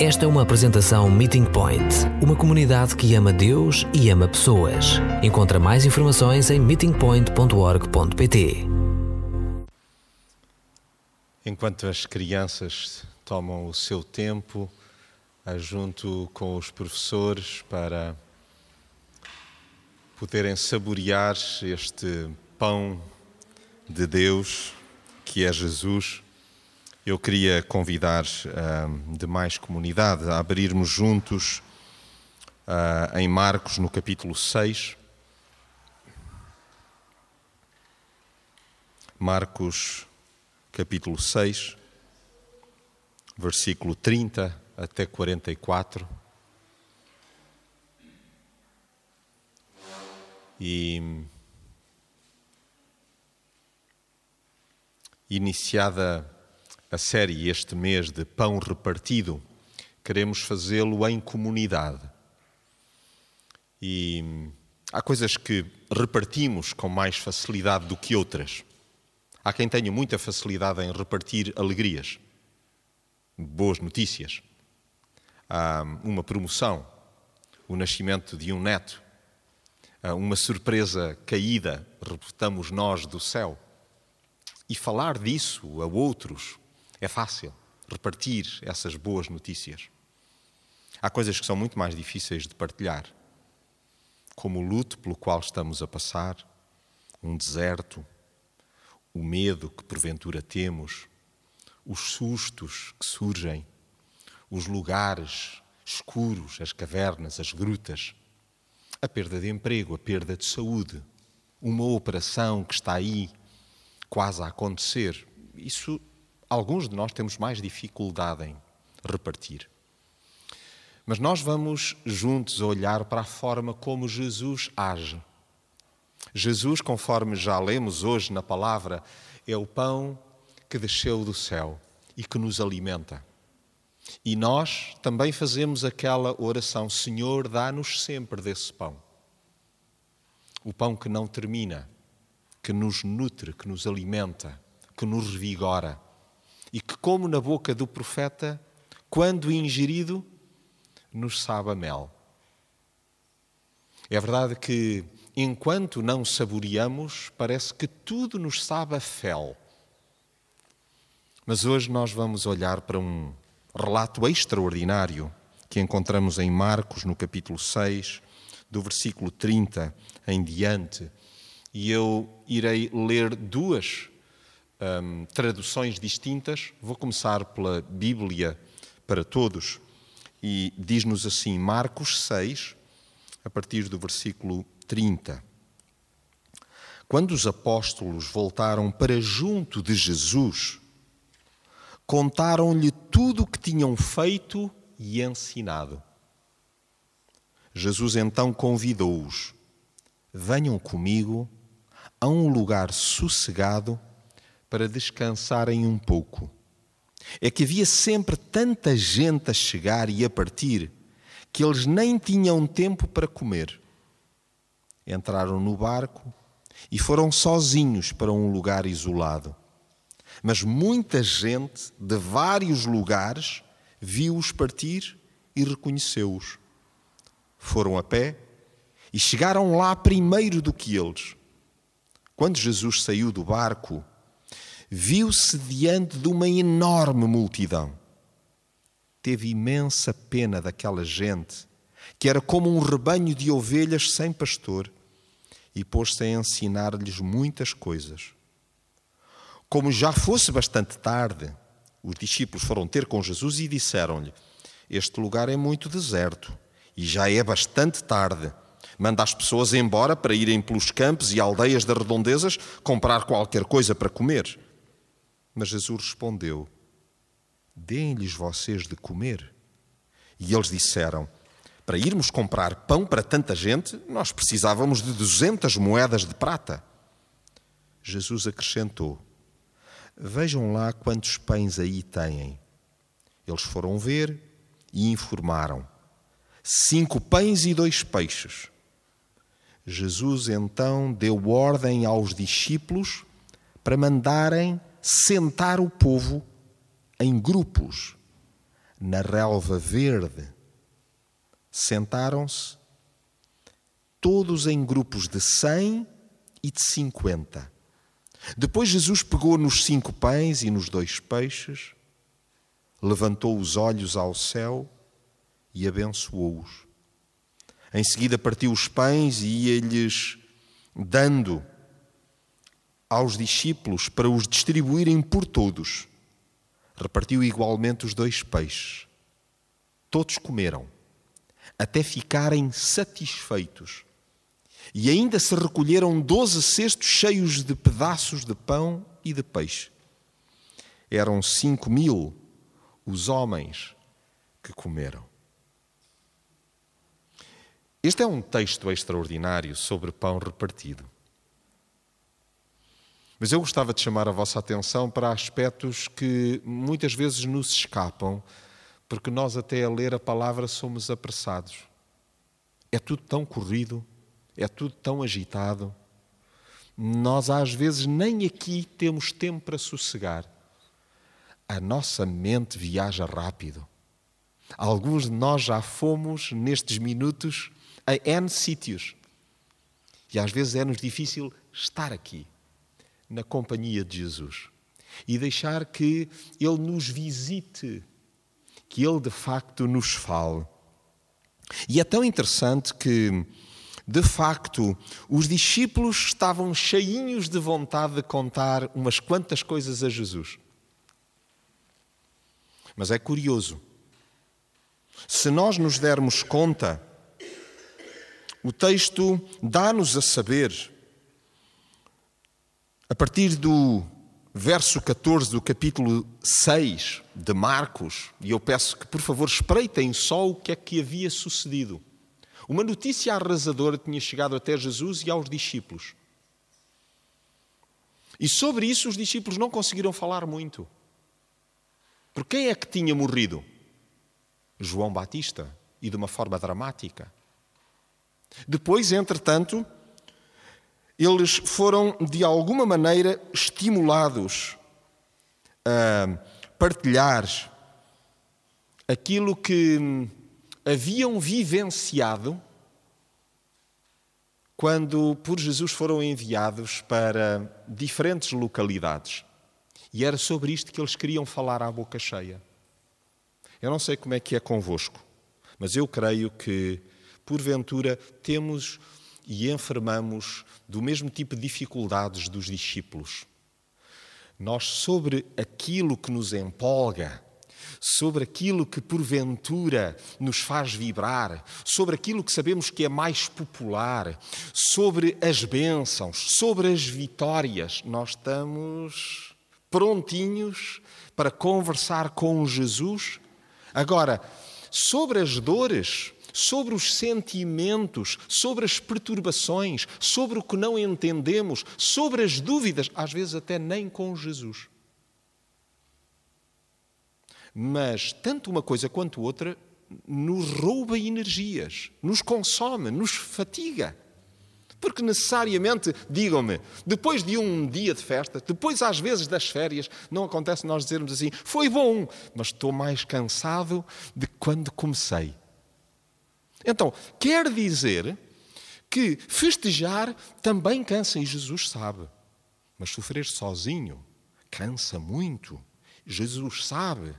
Esta é uma apresentação Meeting Point, uma comunidade que ama Deus e ama pessoas. Encontra mais informações em meetingpoint.org.pt. Enquanto as crianças tomam o seu tempo, junto com os professores, para poderem saborear este pão de Deus que é Jesus, eu queria convidar uh, demais comunidade a abrirmos juntos uh, em Marcos, no capítulo 6. Marcos, capítulo 6, versículo 30 até 44. E iniciada a série este mês de Pão Repartido, queremos fazê-lo em comunidade. E há coisas que repartimos com mais facilidade do que outras. Há quem tenha muita facilidade em repartir alegrias, boas notícias, uma promoção, o nascimento de um neto, uma surpresa caída, reputamos nós, do céu. E falar disso a outros é fácil repartir essas boas notícias. Há coisas que são muito mais difíceis de partilhar, como o luto pelo qual estamos a passar, um deserto, o medo que porventura temos, os sustos que surgem, os lugares escuros, as cavernas, as grutas, a perda de emprego, a perda de saúde, uma operação que está aí quase a acontecer. Isso alguns de nós temos mais dificuldade em repartir. Mas nós vamos juntos olhar para a forma como Jesus age. Jesus, conforme já lemos hoje na palavra, é o pão que desceu do céu e que nos alimenta. E nós também fazemos aquela oração: Senhor, dá-nos sempre desse pão. O pão que não termina, que nos nutre, que nos alimenta, que nos revigora e que, como na boca do profeta, quando ingerido, nos sabe a mel. É verdade que, enquanto não saboreamos, parece que tudo nos sabe a fel. Mas hoje nós vamos olhar para um relato extraordinário que encontramos em Marcos, no capítulo 6, do versículo 30 em diante. E eu irei ler duas um, traduções distintas. Vou começar pela Bíblia para todos. E diz-nos assim, Marcos 6, a partir do versículo 30. Quando os apóstolos voltaram para junto de Jesus, contaram-lhe tudo o que tinham feito e ensinado. Jesus então convidou-os: Venham comigo a um lugar sossegado para descansarem um pouco. É que havia sempre tanta gente a chegar e a partir que eles nem tinham tempo para comer. Entraram no barco e foram sozinhos para um lugar isolado. Mas muita gente de vários lugares viu-os partir e reconheceu-os. Foram a pé e chegaram lá primeiro do que eles. Quando Jesus saiu do barco, viu-se diante de uma enorme multidão. Teve imensa pena daquela gente, que era como um rebanho de ovelhas sem pastor, e pôs-se a ensinar-lhes muitas coisas. Como já fosse bastante tarde, os discípulos foram ter com Jesus e disseram-lhe: Este lugar é muito deserto e já é bastante tarde. Manda as pessoas embora para irem pelos campos e aldeias das redondezas comprar qualquer coisa para comer. Mas Jesus respondeu: Deem-lhes vocês de comer. E eles disseram: Para irmos comprar pão para tanta gente, nós precisávamos de duzentas moedas de prata. Jesus acrescentou: Vejam lá quantos pães aí têm. Eles foram ver e informaram: Cinco pães e dois peixes. Jesus então deu ordem aos discípulos para mandarem sentar o povo em grupos, na relva verde, sentaram-se todos em grupos de cem e de cinquenta. Depois Jesus pegou nos cinco pães e nos dois peixes, levantou os olhos ao céu e abençoou-os. Em seguida partiu os pães e ia-lhes dando aos discípulos para os distribuírem por todos. Repartiu igualmente os dois peixes. Todos comeram, até ficarem satisfeitos. E ainda se recolheram doze cestos cheios de pedaços de pão e de peixe. Eram cinco mil os homens que comeram. Este é um texto extraordinário sobre pão repartido. Mas eu gostava de chamar a vossa atenção para aspectos que muitas vezes nos escapam, porque nós, até a ler a palavra, somos apressados. É tudo tão corrido, é tudo tão agitado. Nós, às vezes, nem aqui temos tempo para sossegar. A nossa mente viaja rápido. Alguns de nós já fomos, nestes minutos, a N sítios. E às vezes é-nos difícil estar aqui na companhia de Jesus e deixar que Ele nos visite, que Ele de facto nos fale. E é tão interessante que, de facto, os discípulos estavam cheinhos de vontade de contar umas quantas coisas a Jesus. Mas é curioso, se nós nos dermos conta, o texto dá-nos a saber a partir do verso 14 do capítulo 6 de Marcos, e eu peço que por favor espreitem só o que é que havia sucedido. Uma notícia arrasadora tinha chegado até Jesus e aos discípulos. E sobre isso os discípulos não conseguiram falar muito. Por quem é que tinha morrido? João Batista, e de uma forma dramática. Depois, entretanto, eles foram de alguma maneira estimulados a partilhar aquilo que haviam vivenciado quando por Jesus foram enviados para diferentes localidades. E era sobre isto que eles queriam falar à boca cheia. Eu não sei como é que é convosco, mas eu creio que, porventura, temos e enfermamos do mesmo tipo de dificuldades dos discípulos. Nós, sobre aquilo que nos empolga, sobre aquilo que porventura nos faz vibrar, sobre aquilo que sabemos que é mais popular, sobre as bênçãos, sobre as vitórias, nós estamos prontinhos para conversar com Jesus. Agora, sobre as dores, sobre os sentimentos, sobre as perturbações, sobre o que não entendemos, sobre as dúvidas, às vezes até nem com Jesus. Mas tanto uma coisa quanto outra nos rouba energias, nos consome, nos fatiga. Porque necessariamente, digam-me, depois de um dia de festa, depois às vezes das férias, não acontece nós dizermos assim: foi bom, mas estou mais cansado de quando comecei. Então, quer dizer que festejar também cansa, e Jesus sabe. Mas sofrer sozinho cansa muito. Jesus sabe.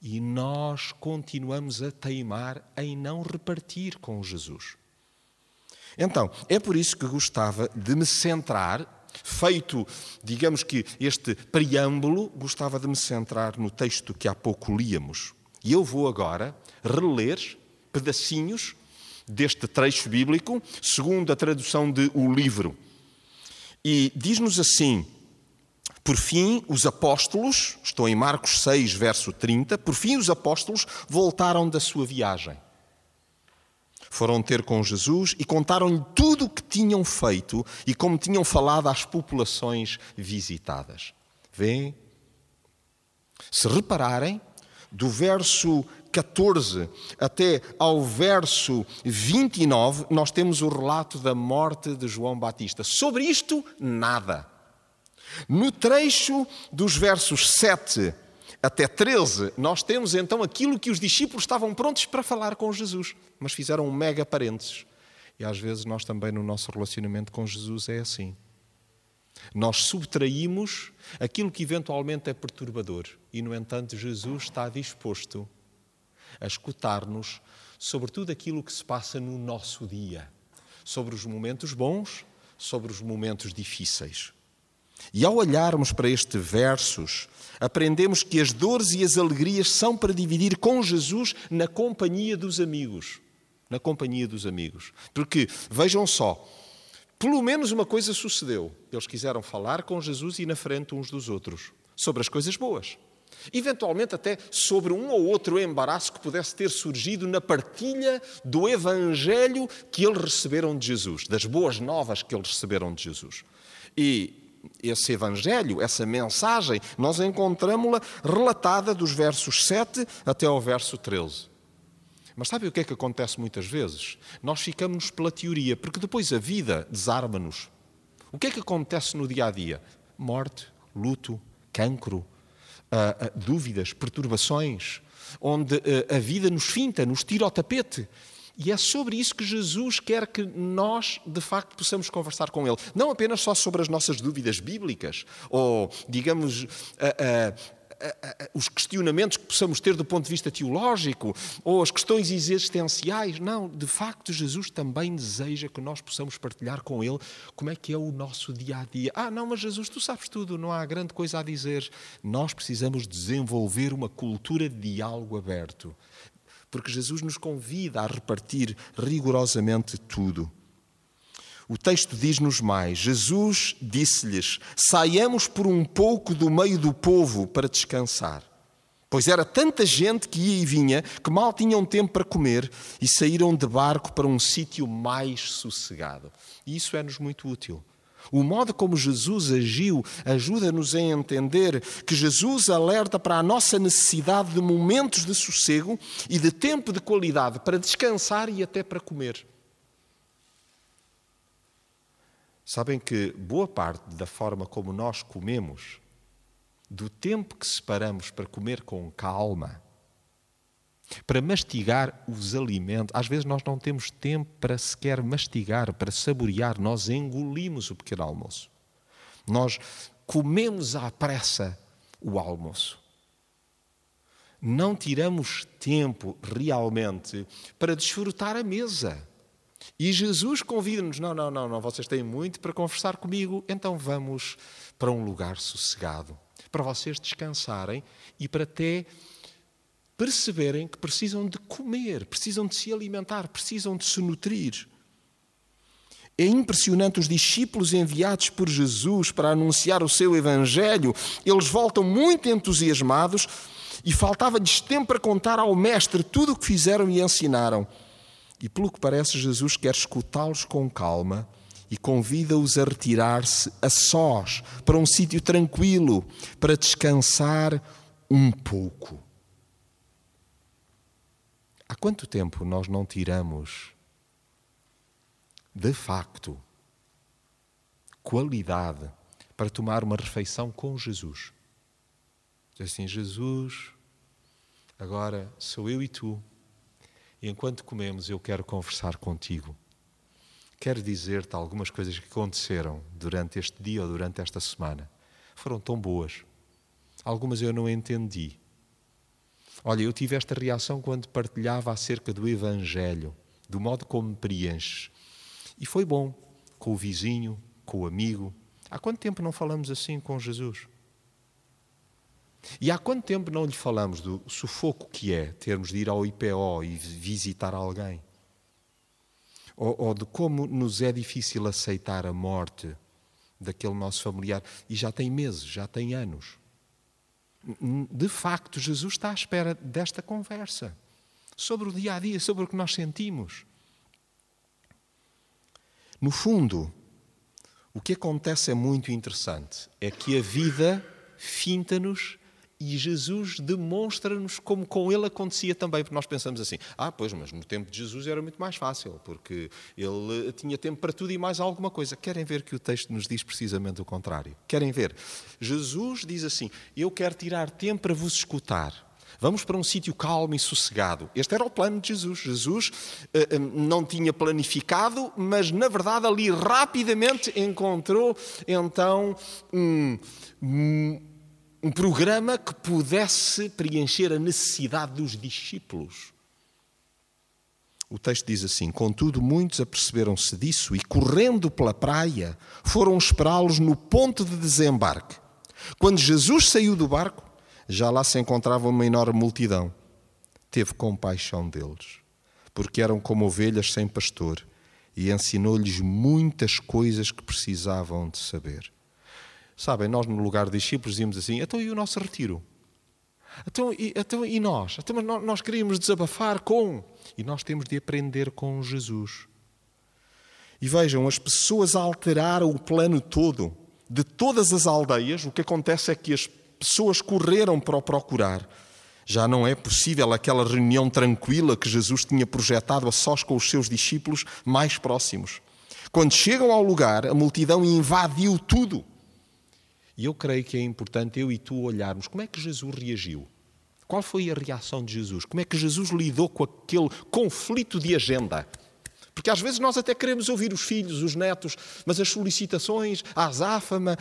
E nós continuamos a teimar em não repartir com Jesus. Então, é por isso que gostava de me centrar, feito, digamos que este preâmbulo, gostava de me centrar no texto que há pouco líamos. E eu vou agora reler pedacinhos deste trecho bíblico, segundo a tradução de O Livro. E diz-nos assim: Por fim, os apóstolos, estou em Marcos 6, verso 30, por fim, os apóstolos voltaram da sua viagem. Foram ter com Jesus e contaram-lhe tudo o que tinham feito e como tinham falado às populações visitadas. Vêem? Se repararem, do verso 14 até ao verso 29, nós temos o relato da morte de João Batista. Sobre isto, nada. No trecho dos versos 7 até 13, nós temos então aquilo que os discípulos estavam prontos para falar com Jesus, mas fizeram um mega parênteses. E às vezes nós também no nosso relacionamento com Jesus é assim. Nós subtraímos aquilo que eventualmente é perturbador e, no entanto, Jesus está disposto a escutar-nos sobre tudo aquilo que se passa no nosso dia, sobre os momentos bons, sobre os momentos difíceis. E ao olharmos para estes versos, aprendemos que as dores e as alegrias são para dividir com Jesus na companhia dos amigos. Na companhia dos amigos. Porque, vejam só, pelo menos uma coisa sucedeu. Eles quiseram falar com Jesus e na frente uns dos outros sobre as coisas boas. Eventualmente, até sobre um ou outro embaraço que pudesse ter surgido na partilha do Evangelho que eles receberam de Jesus, das boas novas que eles receberam de Jesus. E esse Evangelho, essa mensagem, nós encontramos-la relatada dos versos 7 até ao verso 13. Mas sabe o que é que acontece muitas vezes? Nós ficamos pela teoria, porque depois a vida desarma-nos. O que é que acontece no dia a dia? Morte, luto, cancro, uh, uh, dúvidas, perturbações, onde uh, a vida nos finta, nos tira ao tapete. E é sobre isso que Jesus quer que nós, de facto, possamos conversar com Ele. Não apenas só sobre as nossas dúvidas bíblicas, ou, digamos, os questionamentos que possamos ter do ponto de vista teológico ou as questões existenciais. Não, de facto, Jesus também deseja que nós possamos partilhar com Ele como é que é o nosso dia a dia. Ah, não, mas Jesus, tu sabes tudo, não há grande coisa a dizer. Nós precisamos desenvolver uma cultura de diálogo aberto, porque Jesus nos convida a repartir rigorosamente tudo. O texto diz-nos mais: Jesus disse-lhes: Saiamos por um pouco do meio do povo para descansar. Pois era tanta gente que ia e vinha que mal tinham tempo para comer e saíram de barco para um sítio mais sossegado. E isso é-nos muito útil. O modo como Jesus agiu ajuda-nos a entender que Jesus alerta para a nossa necessidade de momentos de sossego e de tempo de qualidade para descansar e até para comer. Sabem que boa parte da forma como nós comemos, do tempo que separamos para comer com calma, para mastigar os alimentos, às vezes nós não temos tempo para sequer mastigar, para saborear, nós engolimos o pequeno almoço. Nós comemos à pressa o almoço. Não tiramos tempo realmente para desfrutar a mesa e Jesus convida-nos: não, não, não, não, vocês têm muito para conversar comigo, então vamos para um lugar sossegado, para vocês descansarem e para até perceberem que precisam de comer, precisam de se alimentar, precisam de se nutrir. É impressionante os discípulos enviados por Jesus para anunciar o seu Evangelho, eles voltam muito entusiasmados e faltava-lhes tempo para contar ao Mestre tudo o que fizeram e ensinaram. E pelo que parece, Jesus quer escutá-los com calma e convida-os a retirar-se a sós, para um sítio tranquilo, para descansar um pouco. Há quanto tempo nós não tiramos, de facto, qualidade para tomar uma refeição com Jesus? Diz assim: Jesus, agora sou eu e tu enquanto comemos, eu quero conversar contigo. Quero dizer-te algumas coisas que aconteceram durante este dia ou durante esta semana. Foram tão boas. Algumas eu não entendi. Olha, eu tive esta reação quando partilhava acerca do Evangelho, do modo como me preenches. E foi bom, com o vizinho, com o amigo. Há quanto tempo não falamos assim com Jesus? E há quanto tempo não lhe falamos do sufoco que é termos de ir ao IPO e visitar alguém? Ou, ou, de como nos é difícil aceitar a morte daquele nosso familiar. E já tem meses, já tem anos. De facto, Jesus está à espera desta conversa sobre o dia a dia, sobre o que nós sentimos. No fundo, o que acontece é muito interessante: é que a vida finta-nos E Jesus demonstra-nos como com ele acontecia também, porque nós pensamos assim: ah, pois, mas no tempo de Jesus era muito mais fácil, porque ele tinha tempo para tudo e mais alguma coisa. Querem ver que o texto nos diz precisamente o contrário? Querem ver? Jesus diz assim: eu quero tirar tempo para vos escutar. Vamos para um sítio calmo e sossegado. Este era o plano de Jesus. Jesus uh, não tinha planificado, mas na verdade ali rapidamente encontrou então um, um um programa que pudesse preencher a necessidade dos discípulos. O texto diz assim: Contudo, muitos aperceberam-se disso e, correndo pela praia, foram esperá-los no ponto de desembarque. Quando Jesus saiu do barco, já lá se encontrava uma enorme multidão. Teve compaixão deles, porque eram como ovelhas sem pastor, e ensinou-lhes muitas coisas que precisavam de saber. Sabem, nós no lugar de discípulos dizíamos assim: então e o nosso retiro? Então e, então, e nós? Então, nós queríamos desabafar com. E nós temos de aprender com Jesus. E vejam, as pessoas alteraram o plano todo. De todas as aldeias, o que acontece é que as pessoas correram para o procurar. Já não é possível aquela reunião tranquila que Jesus tinha projetado a sós com os seus discípulos mais próximos. Quando chegam ao lugar, a multidão invadiu tudo. E eu creio que é importante eu e tu olharmos como é que Jesus reagiu. Qual foi a reação de Jesus? Como é que Jesus lidou com aquele conflito de agenda? Porque às vezes nós até queremos ouvir os filhos, os netos, mas as solicitações, a azáfama,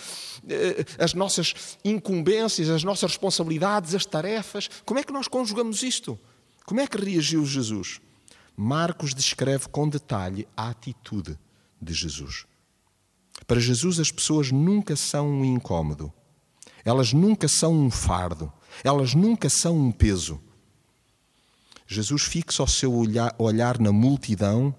eh, as nossas incumbências, as nossas responsabilidades, as tarefas, como é que nós conjugamos isto? Como é que reagiu Jesus? Marcos descreve com detalhe a atitude de Jesus. Para Jesus, as pessoas nunca são um incômodo, elas nunca são um fardo, elas nunca são um peso. Jesus fixa o seu olhar, olhar na multidão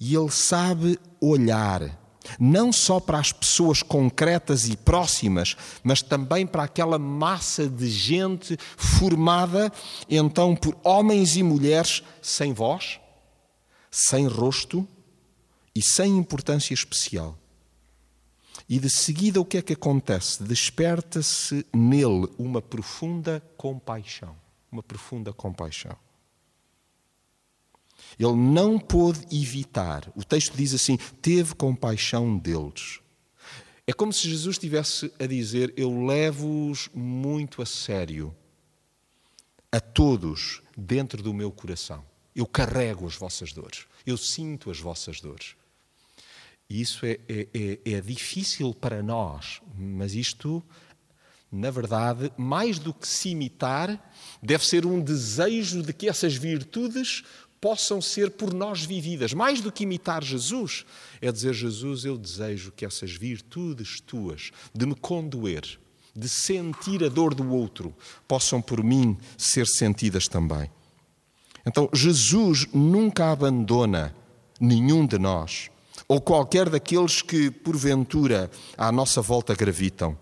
e ele sabe olhar não só para as pessoas concretas e próximas, mas também para aquela massa de gente formada então por homens e mulheres sem voz, sem rosto e sem importância especial. E de seguida o que é que acontece? Desperta-se nele uma profunda compaixão. Uma profunda compaixão. Ele não pôde evitar. O texto diz assim: teve compaixão deles. É como se Jesus estivesse a dizer: Eu levo-os muito a sério, a todos, dentro do meu coração. Eu carrego as vossas dores, eu sinto as vossas dores. E isso é, é, é, é difícil para nós, mas isto, na verdade, mais do que se imitar, deve ser um desejo de que essas virtudes possam ser por nós vividas. Mais do que imitar Jesus, é dizer: Jesus, eu desejo que essas virtudes tuas, de me condoer, de sentir a dor do outro, possam por mim ser sentidas também. Então, Jesus nunca abandona nenhum de nós ou qualquer daqueles que, porventura, à nossa volta gravitam.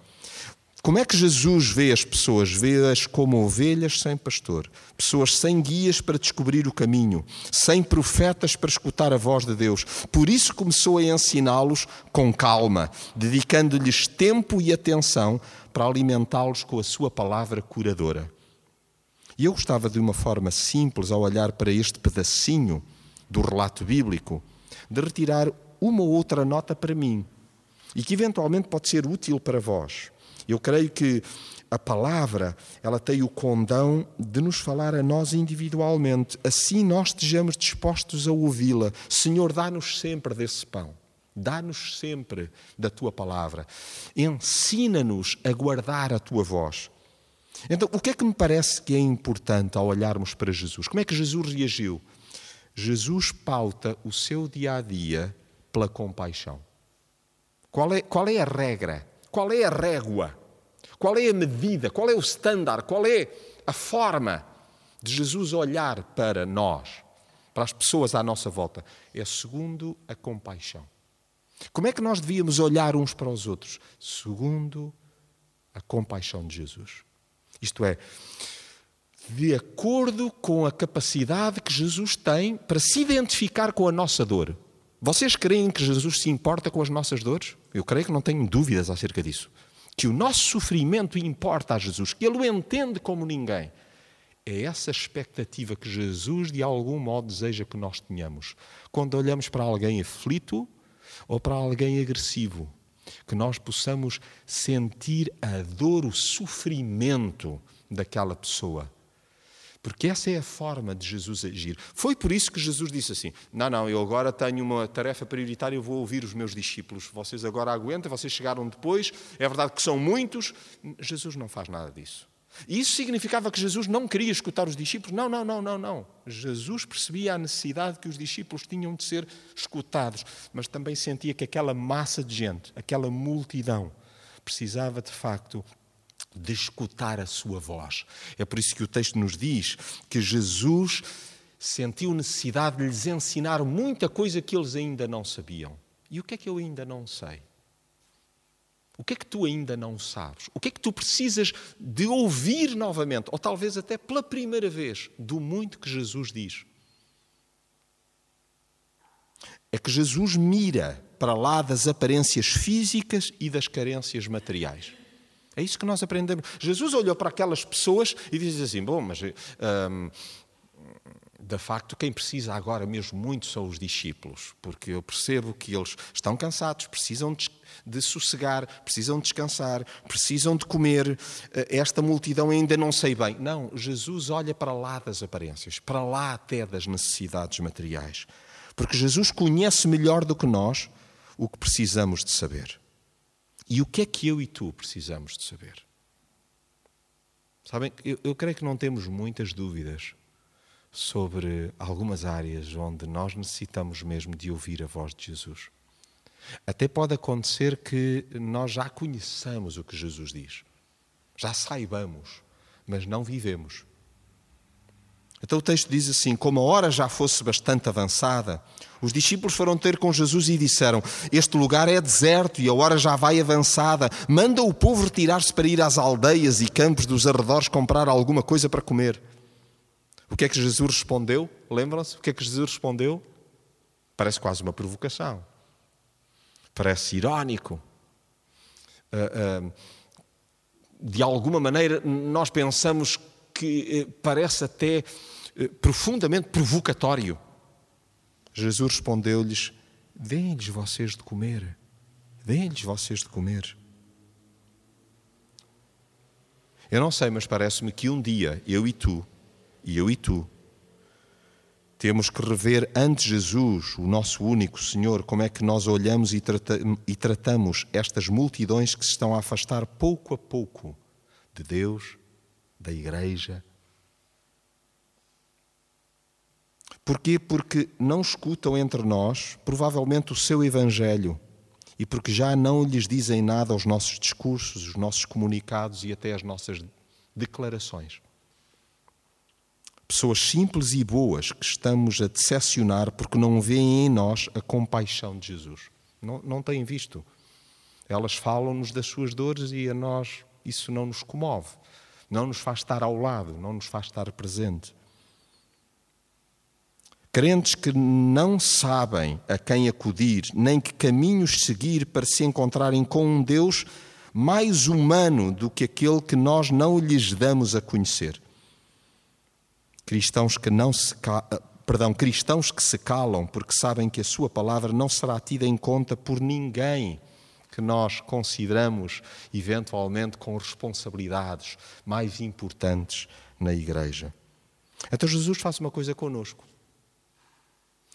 Como é que Jesus vê as pessoas? Vê-as como ovelhas sem pastor, pessoas sem guias para descobrir o caminho, sem profetas para escutar a voz de Deus. Por isso começou a ensiná-los com calma, dedicando-lhes tempo e atenção para alimentá-los com a sua palavra curadora. E eu gostava de uma forma simples, ao olhar para este pedacinho do relato bíblico, de retirar uma ou outra nota para mim e que eventualmente pode ser útil para vós. Eu creio que a palavra, ela tem o condão de nos falar a nós individualmente. Assim nós estejamos dispostos a ouvi-la. Senhor, dá-nos sempre desse pão. Dá-nos sempre da tua palavra. Ensina-nos a guardar a tua voz. Então, o que é que me parece que é importante ao olharmos para Jesus? Como é que Jesus reagiu? Jesus pauta o seu dia a dia pela compaixão. Qual é, qual é a regra? Qual é a régua? Qual é a medida? Qual é o standard? Qual é a forma de Jesus olhar para nós, para as pessoas à nossa volta? É segundo a compaixão. Como é que nós devíamos olhar uns para os outros? Segundo a compaixão de Jesus. Isto é, de acordo com a capacidade que Jesus tem para se identificar com a nossa dor. Vocês creem que Jesus se importa com as nossas dores? Eu creio que não tenho dúvidas acerca disso. que o nosso sofrimento importa a Jesus, que Ele o entende como ninguém. É essa expectativa que Jesus, de algum modo, deseja que nós tenhamos. Quando olhamos para alguém aflito ou para alguém agressivo, que nós possamos sentir a dor, o sofrimento daquela pessoa. Porque essa é a forma de Jesus agir. Foi por isso que Jesus disse assim: Não, não, eu agora tenho uma tarefa prioritária, eu vou ouvir os meus discípulos. Vocês agora aguentam, vocês chegaram depois, é verdade que são muitos. Jesus não faz nada disso. E isso significava que Jesus não queria escutar os discípulos? Não, não, não, não, não. Jesus percebia a necessidade que os discípulos tinham de ser escutados, mas também sentia que aquela massa de gente, aquela multidão, precisava de facto de escutar a sua voz. É por isso que o texto nos diz que Jesus sentiu necessidade de lhes ensinar muita coisa que eles ainda não sabiam. E o que é que eu ainda não sei? O que é que tu ainda não sabes? O que é que tu precisas de ouvir novamente, ou talvez até pela primeira vez, do muito que Jesus diz? É que Jesus mira para lá das aparências físicas e das carências materiais. É isso que nós aprendemos. Jesus olhou para aquelas pessoas e disse assim: Bom, mas hum, de facto, quem precisa agora mesmo muito são os discípulos, porque eu percebo que eles estão cansados, precisam de, de sossegar, precisam de descansar, precisam de comer. Eh, esta multidão ainda não sei bem. Não, Jesus olha para lá das aparências, para lá até das necessidades materiais, porque Jesus conhece melhor do que nós o que precisamos de saber. E o que é que eu e tu precisamos de saber? Sabem, eu, eu creio que não temos muitas dúvidas sobre algumas áreas onde nós necessitamos mesmo de ouvir a voz de Jesus. Até pode acontecer que nós já conheçamos o que Jesus diz, já saibamos, mas não vivemos. Então o texto diz assim: Como a hora já fosse bastante avançada, os discípulos foram ter com Jesus e disseram: Este lugar é deserto e a hora já vai avançada. Manda o povo retirar-se para ir às aldeias e campos dos arredores comprar alguma coisa para comer. O que é que Jesus respondeu? Lembram-se? O que é que Jesus respondeu? Parece quase uma provocação. Parece irónico. Uh, uh, de alguma maneira, nós pensamos que uh, parece até profundamente provocatório. Jesus respondeu-lhes: Deem-lhes vocês de comer. Deem-lhes vocês de comer. Eu não sei, mas parece-me que um dia eu e tu e eu e tu. Temos que rever ante Jesus, o nosso único Senhor, como é que nós olhamos e, trata e tratamos estas multidões que se estão a afastar pouco a pouco de Deus, da Igreja. Porquê? Porque não escutam entre nós, provavelmente, o seu Evangelho e porque já não lhes dizem nada aos nossos discursos, os nossos comunicados e até as nossas declarações pessoas simples e boas que estamos a decepcionar porque não veem em nós a compaixão de Jesus. Não, não têm visto. Elas falam-nos das suas dores e a nós isso não nos comove, não nos faz estar ao lado, não nos faz estar presente. Crentes que não sabem a quem acudir, nem que caminhos seguir para se encontrarem com um Deus mais humano do que aquele que nós não lhes damos a conhecer cristãos que não se perdão, cristãos que se calam porque sabem que a sua palavra não será tida em conta por ninguém que nós consideramos eventualmente com responsabilidades mais importantes na igreja. Então Jesus faz uma coisa conosco.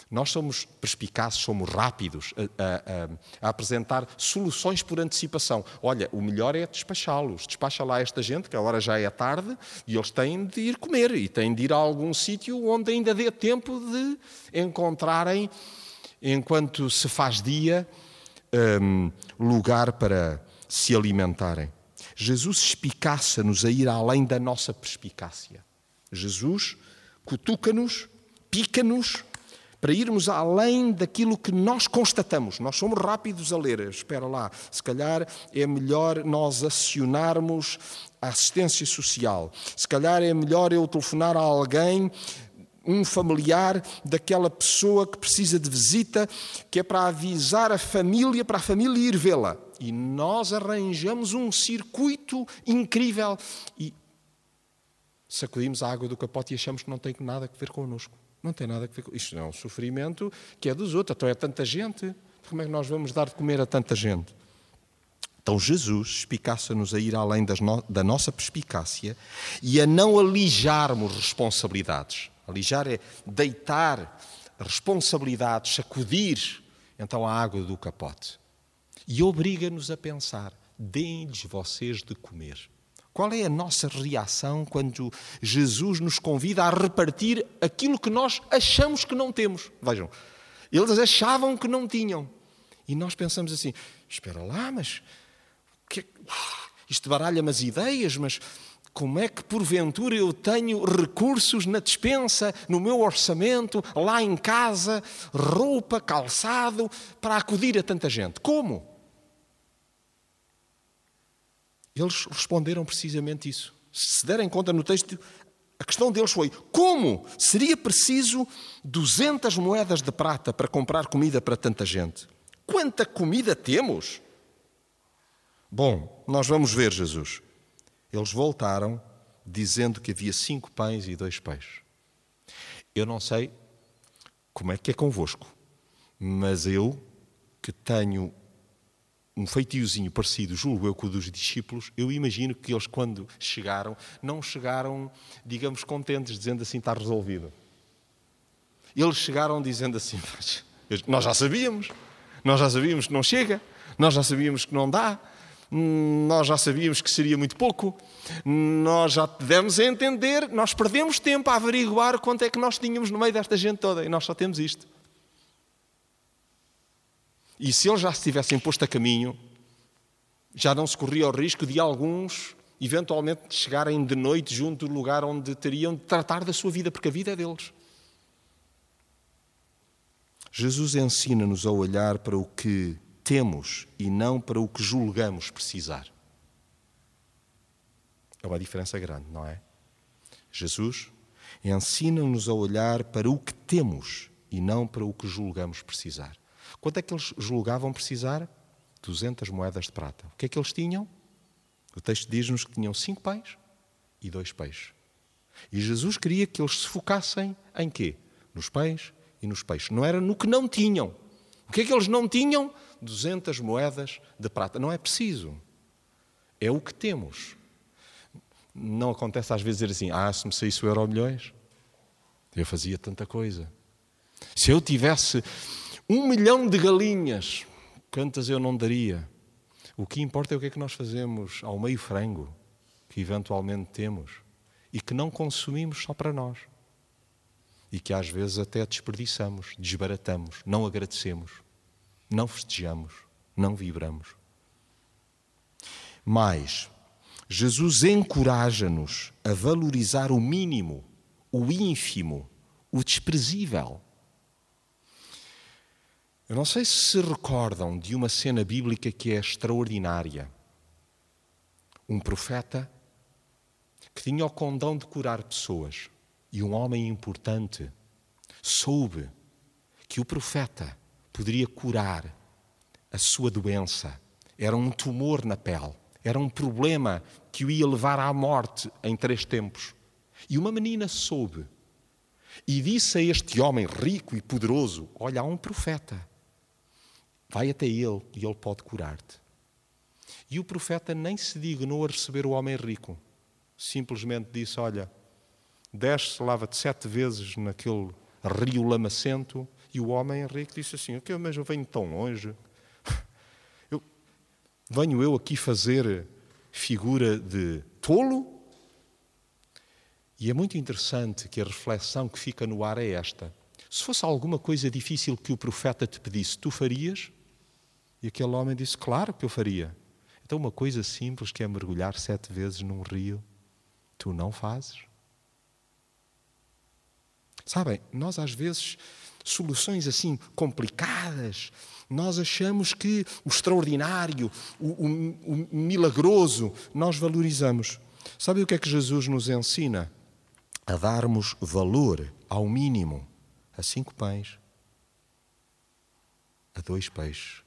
Nós somos perspicazes, somos rápidos a, a, a, apresentar soluções por antecipação. Olha, o melhor é despachá-los. Despacha lá esta gente, que agora já é tarde, e eles têm de ir comer e têm de ir a algum sítio onde ainda dê tempo de encontrarem, enquanto se faz dia, um, lugar para se alimentarem. Jesus espicaça-nos a ir além da nossa perspicácia. Jesus cutuca-nos, pica-nos para irmos além daquilo que nós constatamos. Nós somos rápidos a ler. Espera lá, se calhar é melhor nós acionarmos a assistência social. Se calhar é melhor eu telefonar a alguém um familiar daquela pessoa que precisa de visita, que é para avisar a família, para a família ir vê-la. e nós arranjamos um circuito incrível e sacudimos a água do capote e achamos que não tem nada a ver connosco. Não tem nada a ver com isto. É um sofrimento que é dos outros. Então é tanta gente. Como é que nós vamos dar de comer a tanta gente? Então Jesus espicaça-nos a ir além no... da nossa perspicácia e a não alijarmos responsabilidades. Alijar é deitar responsabilidades, sacudir então a água do capote. E obriga-nos a pensar: deem-lhes vocês de comer. Qual é a nossa reação quando Jesus nos convida a repartir aquilo que nós achamos que não temos? Vejam, eles achavam que não tinham. E nós pensamos assim: espera lá, mas que... isto baralha-me as ideias, mas como é que porventura eu tenho recursos na despensa, no meu orçamento, lá em casa, roupa, calçado, para acudir a tanta gente? Como? Eles responderam precisamente isso. Se derem conta no texto, a questão deles foi: como seria preciso 200 moedas de prata para comprar comida para tanta gente? Quanta comida temos? Bom, nós vamos ver Jesus. Eles voltaram dizendo que havia cinco pães e dois peixes. Eu não sei como é que é convosco, mas eu, que tenho um feitiozinho parecido, julgo eu, com o dos discípulos, eu imagino que eles, quando chegaram, não chegaram, digamos, contentes, dizendo assim, está resolvido. Eles chegaram dizendo assim, nós já sabíamos, nós já sabíamos que não chega, nós já sabíamos que não dá, nós já sabíamos que seria muito pouco, nós já demos a entender, nós perdemos tempo a averiguar quanto é que nós tínhamos no meio desta gente toda e nós só temos isto. E se eles já se tivessem posto a caminho, já não se corria o risco de alguns eventualmente chegarem de noite junto do lugar onde teriam de tratar da sua vida, porque a vida é deles. Jesus ensina-nos a olhar para o que temos e não para o que julgamos precisar. É uma diferença grande, não é? Jesus ensina-nos a olhar para o que temos e não para o que julgamos precisar. Quanto é que eles julgavam precisar? 200 moedas de prata. O que é que eles tinham? O texto diz-nos que tinham cinco pães e dois peixes. E Jesus queria que eles se focassem em quê? Nos pães e nos peixes. Não era no que não tinham. O que é que eles não tinham? 200 moedas de prata. Não é preciso. É o que temos. Não acontece às vezes dizer assim: ah, se me saísse o euro milhões, eu fazia tanta coisa. Se eu tivesse um milhão de galinhas, quantas eu não daria? O que importa é o que é que nós fazemos ao meio frango que eventualmente temos e que não consumimos só para nós. E que às vezes até desperdiçamos, desbaratamos, não agradecemos, não festejamos, não vibramos. Mas Jesus encoraja-nos a valorizar o mínimo, o ínfimo, o desprezível. Eu não sei se se recordam de uma cena bíblica que é extraordinária. Um profeta que tinha o condão de curar pessoas e um homem importante soube que o profeta poderia curar a sua doença. Era um tumor na pele, era um problema que o ia levar à morte em três tempos. E uma menina soube e disse a este homem rico e poderoso: Olha, há um profeta Vai até ele e ele pode curar-te. E o profeta nem se dignou a receber o homem rico. Simplesmente disse: Olha, desce, lava-te sete vezes naquele rio lamacento. E o homem rico disse assim: O que? Mas eu venho tão longe. Eu, venho eu aqui fazer figura de tolo? E é muito interessante que a reflexão que fica no ar é esta. Se fosse alguma coisa difícil que o profeta te pedisse, tu farias? E aquele homem disse: Claro que eu faria. Então, uma coisa simples que é mergulhar sete vezes num rio, tu não fazes? Sabem, nós às vezes, soluções assim complicadas, nós achamos que o extraordinário, o, o, o milagroso, nós valorizamos. Sabe o que é que Jesus nos ensina? A darmos valor ao mínimo a cinco pães, a dois peixes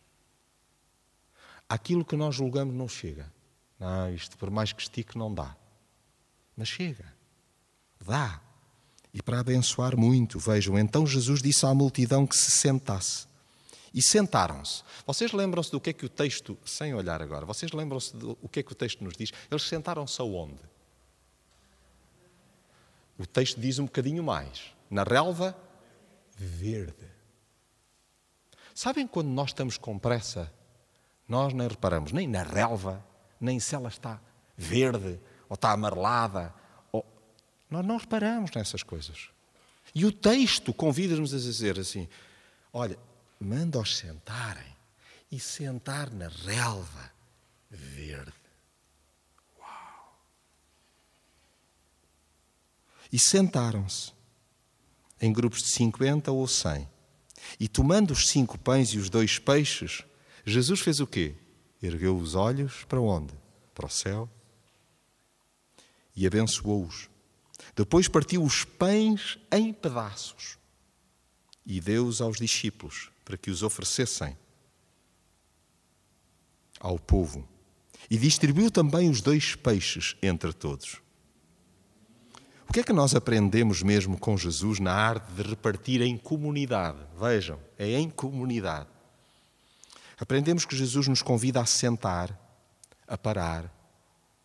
aquilo que nós julgamos não chega. Não, isto por mais que estique não dá. Mas chega. Dá. E para abençoar muito, vejam, então Jesus disse à multidão que se sentasse. E sentaram-se. Vocês lembram-se do que é que o texto, sem olhar agora, vocês lembram-se do que é que o texto nos diz? Eles sentaram-se aonde? O texto diz um bocadinho mais. Na relva verde. Sabem quando nós estamos com pressa, nós nem reparamos nem na relva, nem se ela está verde ou está amarelada. Ou... Nós não reparamos nessas coisas. E o texto convida-nos a dizer assim: olha, manda-os sentarem e sentar na relva verde. Uau! E sentaram-se em grupos de 50 ou 100. E tomando os cinco pães e os dois peixes, Jesus fez o quê? Ergueu os olhos para onde? Para o céu. E abençoou-os. Depois partiu os pães em pedaços e deu-os aos discípulos para que os oferecessem ao povo. E distribuiu também os dois peixes entre todos. O que é que nós aprendemos mesmo com Jesus na arte de repartir em comunidade? Vejam, é em comunidade. Aprendemos que Jesus nos convida a sentar, a parar,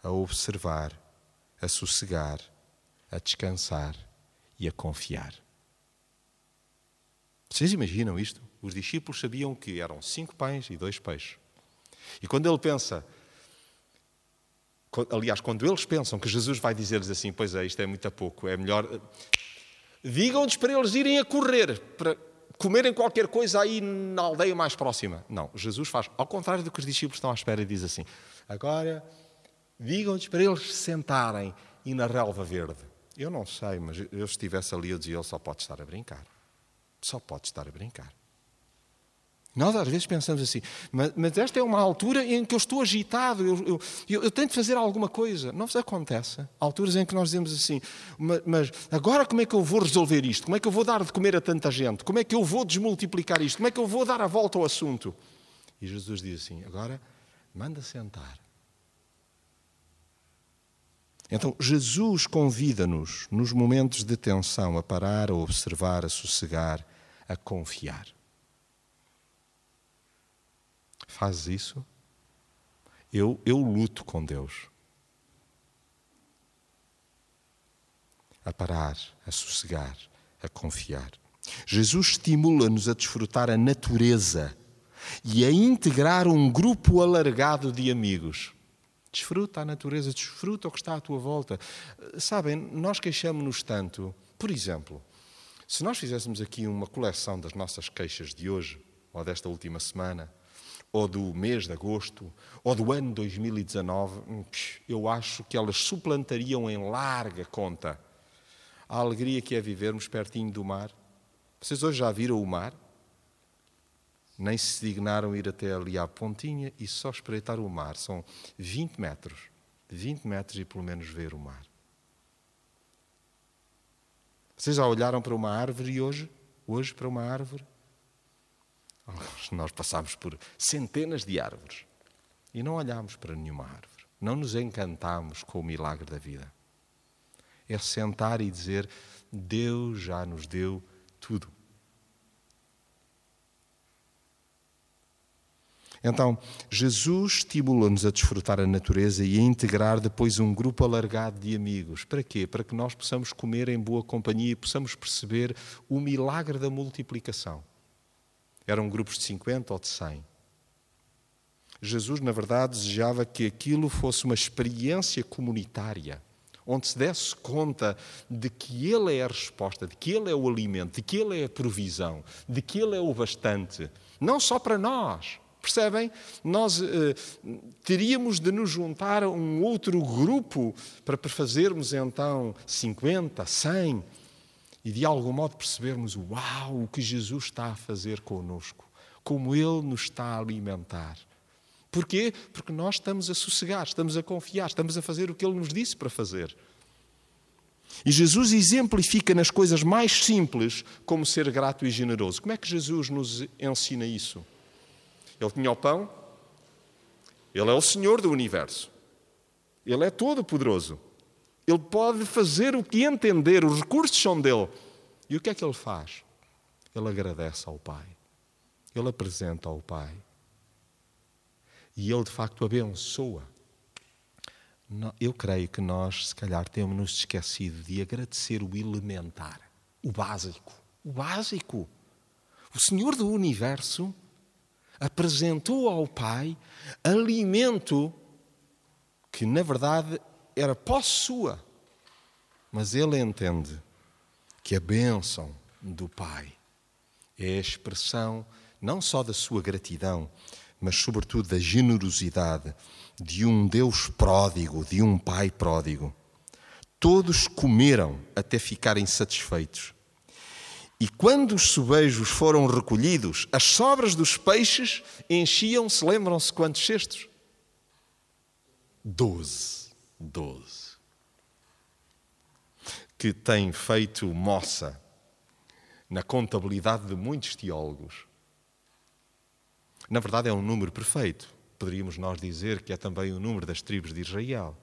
a observar, a sossegar, a descansar e a confiar. Vocês imaginam isto? Os discípulos sabiam que eram cinco pães e dois peixes. E quando ele pensa, aliás, quando eles pensam que Jesus vai dizer-lhes assim: Pois é, isto é muito a pouco, é melhor. Digam-lhes para eles irem a correr, para comerem qualquer coisa aí na aldeia mais próxima. Não, Jesus faz ao contrário do que os discípulos estão à espera e diz assim: Agora, digam-lhes para eles sentarem e na relva verde. Eu não sei, mas eu estivesse ali, eu dizia: Ele só pode estar a brincar. Só pode estar a brincar. Nós às vezes pensamos assim, mas, mas, esta é uma altura em que eu estou agitado, eu, eu, eu, eu, tenho de fazer alguma coisa. Não vos acontece? Há alturas em que nós dizemos assim, mas, mas, agora como é que eu vou resolver isto? Como é que eu vou dar de comer a tanta gente? Como é que eu vou desmultiplicar isto? Como é que eu vou dar a volta ao assunto? E Jesus diz assim: agora manda sentar. Então, Jesus convida-nos, nos momentos de tensão, a parar, a observar, a sossegar, a confiar. Faz isso? Eu, eu luto com Deus. A parar, a sossegar, a confiar. Jesus estimula-nos a desfrutar a natureza e a integrar um grupo alargado de amigos. Desfruta a natureza, desfruta o que está à tua volta. Sabem, nós queixamos-nos tanto. Por exemplo, se nós fizéssemos aqui uma coleção das nossas queixas de hoje, ou desta última semana, ou do mês de agosto, ou do ano 2019, hum, eu acho que elas suplantariam em larga conta a alegria que é vivermos pertinho do mar. Vocês hoje já viram o mar? nem se dignaram ir até ali à pontinha e só espreitar o mar. São 20 metros. 20 metros e pelo menos ver o mar. Vocês já olharam para uma árvore hoje? Hoje para uma árvore? Nós passámos por centenas de árvores e não olhámos para nenhuma árvore. Não nos encantámos com o milagre da vida. É sentar e dizer: Deus já nos deu tudo. Então, Jesus estimula-nos a desfrutar a natureza e a integrar depois um grupo alargado de amigos. Para quê? Para que nós possamos comer em boa companhia e possamos perceber o milagre da multiplicação. Eram grupos de 50 ou de 100. Jesus, na verdade, desejava que aquilo fosse uma experiência comunitária, onde se desse conta de que Ele é a resposta, de que Ele é o alimento, de que Ele é a provisão, de que Ele é o bastante, não só para nós, Percebem? Nós eh, teríamos de nos juntar a um outro grupo para fazermos então 50, 100 e de algum modo percebermos: uau, o que Jesus está a fazer conosco, como Ele nos está a alimentar. Porquê? Porque nós estamos a sossegar, estamos a confiar, estamos a fazer o que Ele nos disse para fazer. E Jesus exemplifica nas coisas mais simples como ser grato e generoso. Como é que Jesus nos ensina isso? Ele tinha o pão Ele é o Senhor do universo. Ele é todo-poderoso. Ele pode fazer o que entender, os recursos são dele. E o que é que ele faz? Ele agradece ao Pai. Ele apresenta ao Pai. E ele de facto abençoa. Eu creio que nós, se calhar, temos nos esquecido de agradecer o elementar, o básico. O básico. O Senhor do universo apresentou ao Pai alimento que, na verdade, era posse sua. Mas ele entende que a bênção do Pai é a expressão não só da sua gratidão, mas, sobretudo, da generosidade de um Deus pródigo, de um Pai pródigo. Todos comeram até ficarem satisfeitos. E quando os sobejos foram recolhidos, as sobras dos peixes enchiam-se, lembram-se quantos cestos? Doze. Doze. Que tem feito moça na contabilidade de muitos teólogos. Na verdade, é um número perfeito. Poderíamos nós dizer que é também o número das tribos de Israel,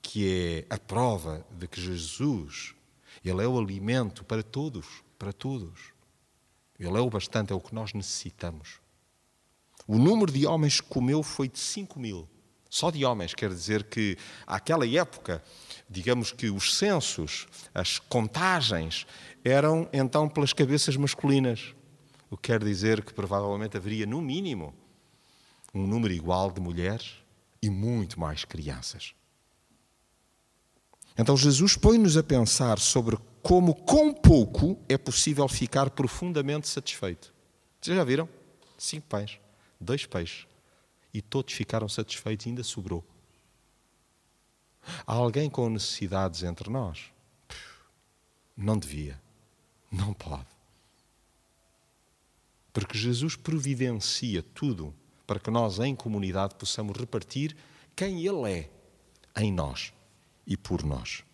que é a prova de que Jesus, ele é o alimento para todos, para todos. Ele é o bastante, é o que nós necessitamos. O número de homens que comeu foi de 5 mil. Só de homens, quer dizer que, àquela época, digamos que os censos, as contagens, eram então pelas cabeças masculinas. O que quer dizer que provavelmente haveria, no mínimo, um número igual de mulheres e muito mais crianças. Então Jesus põe-nos a pensar sobre como, com pouco, é possível ficar profundamente satisfeito. Vocês já viram? Cinco pães, dois peixes. E todos ficaram satisfeitos e ainda sobrou. Há alguém com necessidades entre nós? Não devia. Não pode. Porque Jesus providencia tudo para que nós, em comunidade, possamos repartir quem Ele é em nós e por nós.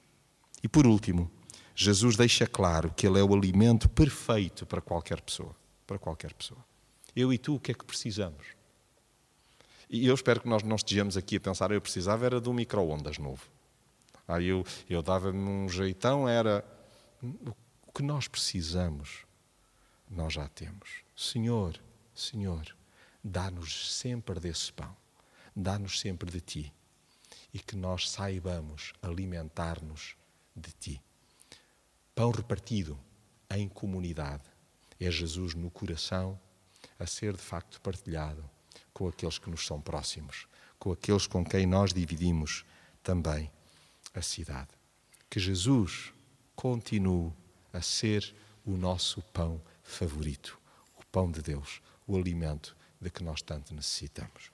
E por último, Jesus deixa claro que Ele é o alimento perfeito para qualquer pessoa. Para qualquer pessoa. Eu e tu, o que é que precisamos? E eu espero que nós não estejamos aqui a pensar, eu precisava era de um micro-ondas novo. Aí eu, eu dava-me um jeitão, era o que nós precisamos, nós já temos. Senhor, Senhor, dá-nos sempre desse pão, dá-nos sempre de Ti e que nós saibamos alimentar-nos de Ti. Pão repartido em comunidade é Jesus no coração a ser de facto partilhado com aqueles que nos são próximos, com aqueles com quem nós dividimos também a cidade. Que Jesus continue a ser o nosso pão favorito, o pão de Deus, o alimento de que nós tanto necessitamos.